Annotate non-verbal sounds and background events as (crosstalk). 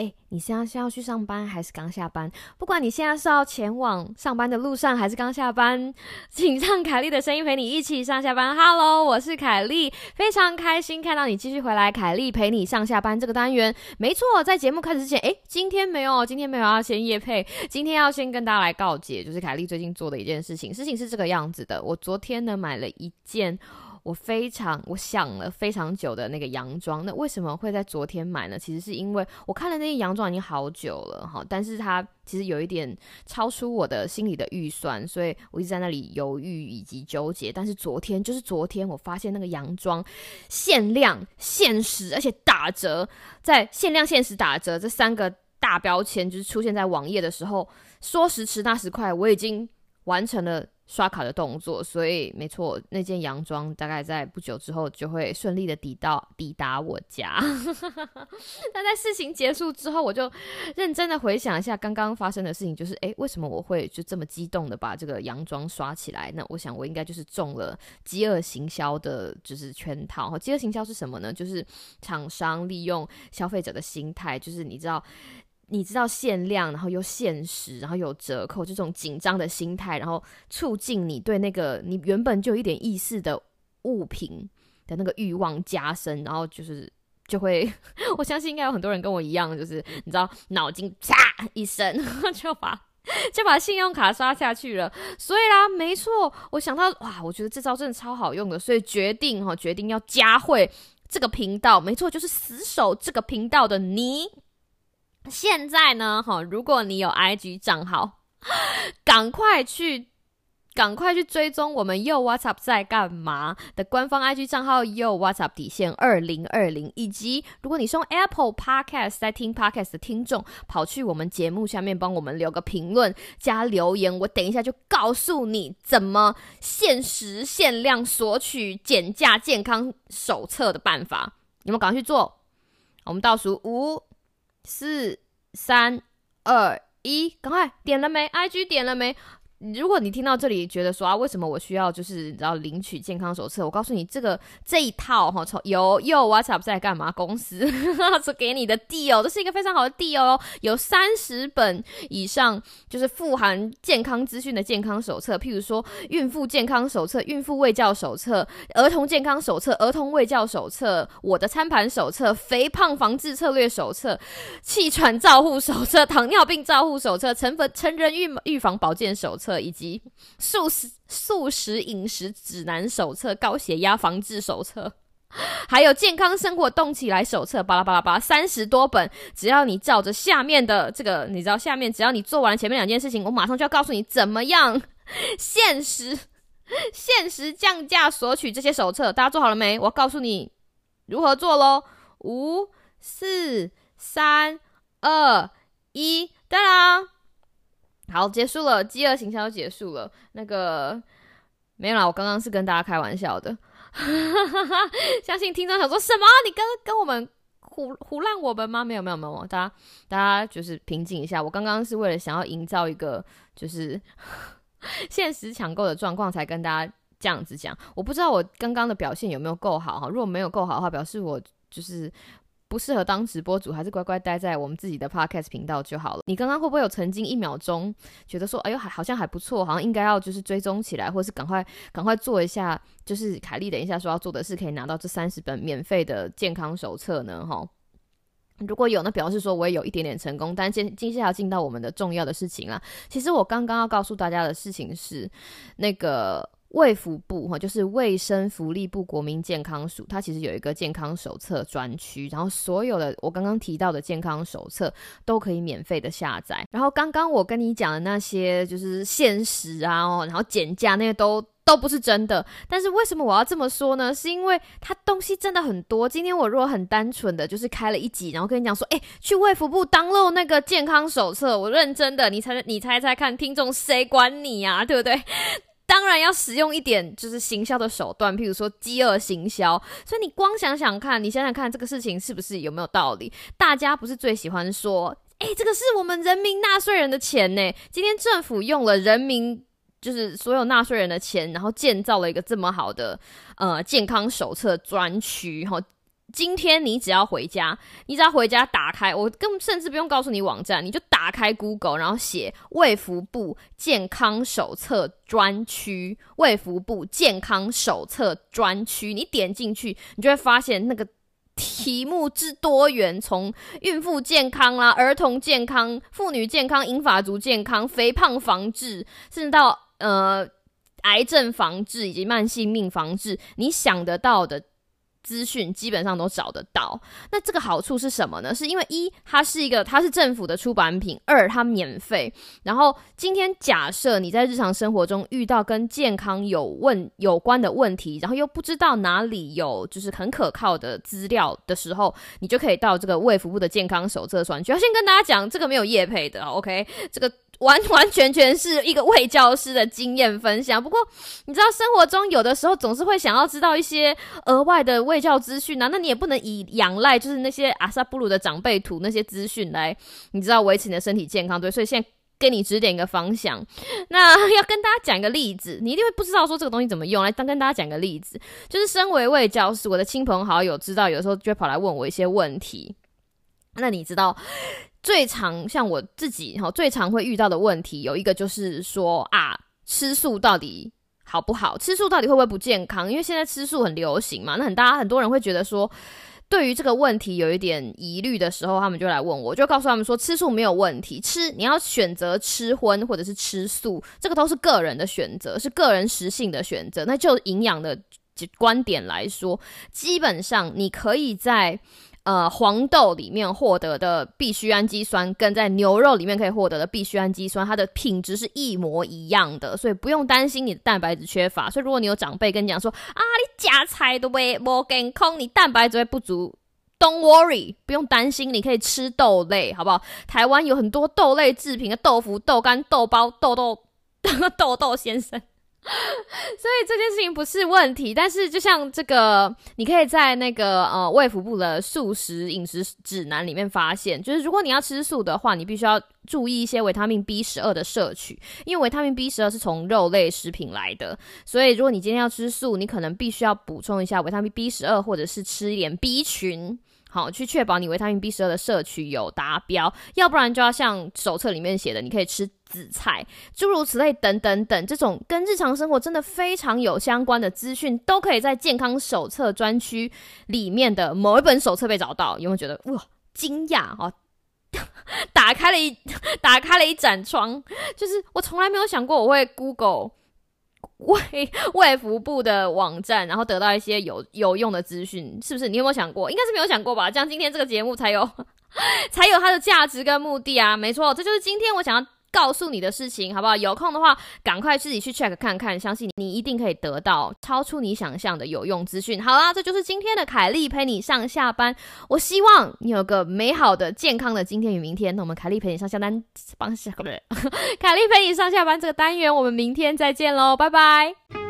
哎，你现在是要去上班还是刚下班？不管你现在是要前往上班的路上还是刚下班，请让凯莉的声音陪你一起上下班。Hello，我是凯莉，非常开心看到你继续回来。凯莉陪你上下班这个单元，没错，在节目开始之前，哎，今天没有，今天没有要先夜配，今天要先跟大家来告解，就是凯莉最近做的一件事情。事情是这个样子的，我昨天呢买了一件。我非常我想了非常久的那个洋装，那为什么会在昨天买呢？其实是因为我看了那些洋装已经好久了哈，但是它其实有一点超出我的心里的预算，所以我一直在那里犹豫以及纠结。但是昨天就是昨天，我发现那个洋装限量、限时，而且打折，在限量、限时、打折这三个大标签就是出现在网页的时候，说时迟那时快，我已经完成了。刷卡的动作，所以没错，那件洋装大概在不久之后就会顺利的抵到抵达我家。(laughs) 但在事情结束之后，我就认真的回想一下刚刚发生的事情，就是诶，为什么我会就这么激动的把这个洋装刷起来？那我想我应该就是中了饥饿行销的，就是圈套。饥饿行销是什么呢？就是厂商利用消费者的心态，就是你知道。你知道限量，然后又限时，然后有折扣，这种紧张的心态，然后促进你对那个你原本就有一点意识的物品的那个欲望加深，然后就是就会，(laughs) 我相信应该有很多人跟我一样，就是你知道脑筋嚓一声 (laughs) 就把就把信用卡刷下去了。所以啦，没错，我想到哇，我觉得这招真的超好用的，所以决定哈，决定要加会这个频道，没错，就是死守这个频道的你。现在呢，哈，如果你有 IG 账号，(gasps) 赶快去，赶快去追踪我们又 WhatsApp 在干嘛的官方 IG 账号又 WhatsApp 底线二零二零，以及如果你是用 Apple Podcast 在听 Podcast 的听众，跑去我们节目下面帮我们留个评论加留言，我等一下就告诉你怎么限时限量索取减价健康手册的办法，你们赶快去做。我们倒数五。四、三、二、一，赶快点了没？IG 点了没？如果你听到这里觉得说啊，为什么我需要就是你知道领取健康手册？我告诉你，这个这一套哈，从有有 WhatsApp 在干嘛？公司是 (laughs) 给你的 deal，这是一个非常好的 deal 哦，有三十本以上，就是富含健康资讯的健康手册，譬如说孕妇健康手册、孕妇喂教手册、儿童健康手册、儿童喂教手册、我的餐盘手册、肥胖防治策略手册、气喘照护手册、(laughs) 糖尿病照护手册、成分成人预预防保健手册。以及素食素食饮食指南手册、高血压防治手册，(laughs) 还有健康生活动起来手册，巴拉巴拉巴拉，三十多本。只要你照着下面的这个，你知道下面，只要你做完前面两件事情，我马上就要告诉你怎么样限时限时降价索取这些手册。大家做好了没？我告诉你如何做喽！五、四、三、二、一，当然。好，结束了，饥饿行销结束了。那个没有啦，我刚刚是跟大家开玩笑的。(laughs) 相信听众想说什么？你跟跟我们胡胡乱我们吗？没有没有没有，大家大家就是平静一下。我刚刚是为了想要营造一个就是 (laughs) 现实抢购的状况，才跟大家这样子讲。我不知道我刚刚的表现有没有够好哈。如果没有够好的话，表示我就是。不适合当直播主，还是乖乖待在我们自己的 podcast 频道就好了。你刚刚会不会有曾经一秒钟觉得说，哎呦，还好像还不错，好像应该要就是追踪起来，或是赶快赶快做一下，就是凯莉等一下说要做的事，可以拿到这三十本免费的健康手册呢？哈，如果有，那表示说我也有一点点成功。但接接下来要进到我们的重要的事情啦。其实我刚刚要告诉大家的事情是那个。卫福部哈，就是卫生福利部国民健康署，它其实有一个健康手册专区，然后所有的我刚刚提到的健康手册都可以免费的下载。然后刚刚我跟你讲的那些就是限时啊，然后减价那些都都不是真的。但是为什么我要这么说呢？是因为它东西真的很多。今天我如果很单纯的就是开了一集，然后跟你讲说，哎，去卫福部当漏那个健康手册，我认真的，你猜你猜猜看，听众谁管你呀？对不对？当然要使用一点就是行销的手段，譬如说饥饿行销。所以你光想想看，你想想看这个事情是不是有没有道理？大家不是最喜欢说，哎，这个是我们人民纳税人的钱呢？今天政府用了人民就是所有纳税人的钱，然后建造了一个这么好的呃健康手册专区，然后今天你只要回家，你只要回家打开，我根甚至不用告诉你网站，你就打开 Google，然后写卫福部健康手册专区，卫福部健康手册专区，你点进去，你就会发现那个题目之多元，从孕妇健康啦、儿童健康、妇女健康、银发族健康、肥胖防治，甚至到呃癌症防治以及慢性病防治，你想得到的。资讯基本上都找得到，那这个好处是什么呢？是因为一，它是一个，它是政府的出版品；二，它免费。然后今天假设你在日常生活中遇到跟健康有问有关的问题，然后又不知道哪里有就是很可靠的资料的时候，你就可以到这个卫福部的健康手册专区。要先跟大家讲，这个没有业配的，OK？这个。完完全全是一个卫教师的经验分享。不过，你知道生活中有的时候总是会想要知道一些额外的卫教资讯啊，那你也不能以仰赖就是那些阿萨布鲁的长辈图那些资讯来，你知道维持你的身体健康对。所以现在给你指点一个方向。那要跟大家讲一个例子，你一定会不知道说这个东西怎么用。来，当跟大家讲个例子，就是身为卫教师，我的亲朋好友知道，有时候就会跑来问我一些问题。那你知道？最常像我自己哈，最常会遇到的问题有一个就是说啊，吃素到底好不好？吃素到底会不会不健康？因为现在吃素很流行嘛，那很大很多人会觉得说，对于这个问题有一点疑虑的时候，他们就来问我，就告诉他们说，吃素没有问题，吃你要选择吃荤或者是吃素，这个都是个人的选择，是个人食性的选择。那就营养的观点来说，基本上你可以在。呃，黄豆里面获得的必需氨基酸，跟在牛肉里面可以获得的必需氨基酸，它的品质是一模一样的，所以不用担心你的蛋白质缺乏。所以如果你有长辈跟你讲说啊，你加菜都会不健康，你蛋白质会不足，Don't worry，不用担心，你可以吃豆类，好不好？台湾有很多豆类制品的豆腐、豆干、豆包、豆豆 (laughs) 豆豆先生。(laughs) 所以这件事情不是问题，但是就像这个，你可以在那个呃卫福部的素食饮食指南里面发现，就是如果你要吃素的话，你必须要注意一些维他命 B 十二的摄取，因为维他命 B 十二是从肉类食品来的，所以如果你今天要吃素，你可能必须要补充一下维他命 B 十二，或者是吃一点 B 群。好，去确保你维他命 B 十二的摄取有达标，要不然就要像手册里面写的，你可以吃紫菜，诸如此类等等等，这种跟日常生活真的非常有相关的资讯，都可以在健康手册专区里面的某一本手册被找到。有没有觉得哇惊讶哦？(laughs) 打开了一 (laughs) 打开了一盏窗，就是我从来没有想过我会 Google。卫卫福部的网站，然后得到一些有有用的资讯，是不是？你有没有想过？应该是没有想过吧？这样今天这个节目才有 (laughs) 才有它的价值跟目的啊！没错，这就是今天我想要。告诉你的事情，好不好？有空的话，赶快自己去 check 看看，相信你一定可以得到超出你想象的有用资讯。好啦，这就是今天的凯莉陪你上下班。我希望你有个美好的、健康的今天与明天。那我们凯莉陪你上下班，帮下个凯莉陪你上下班这个单元，我们明天再见喽，拜拜。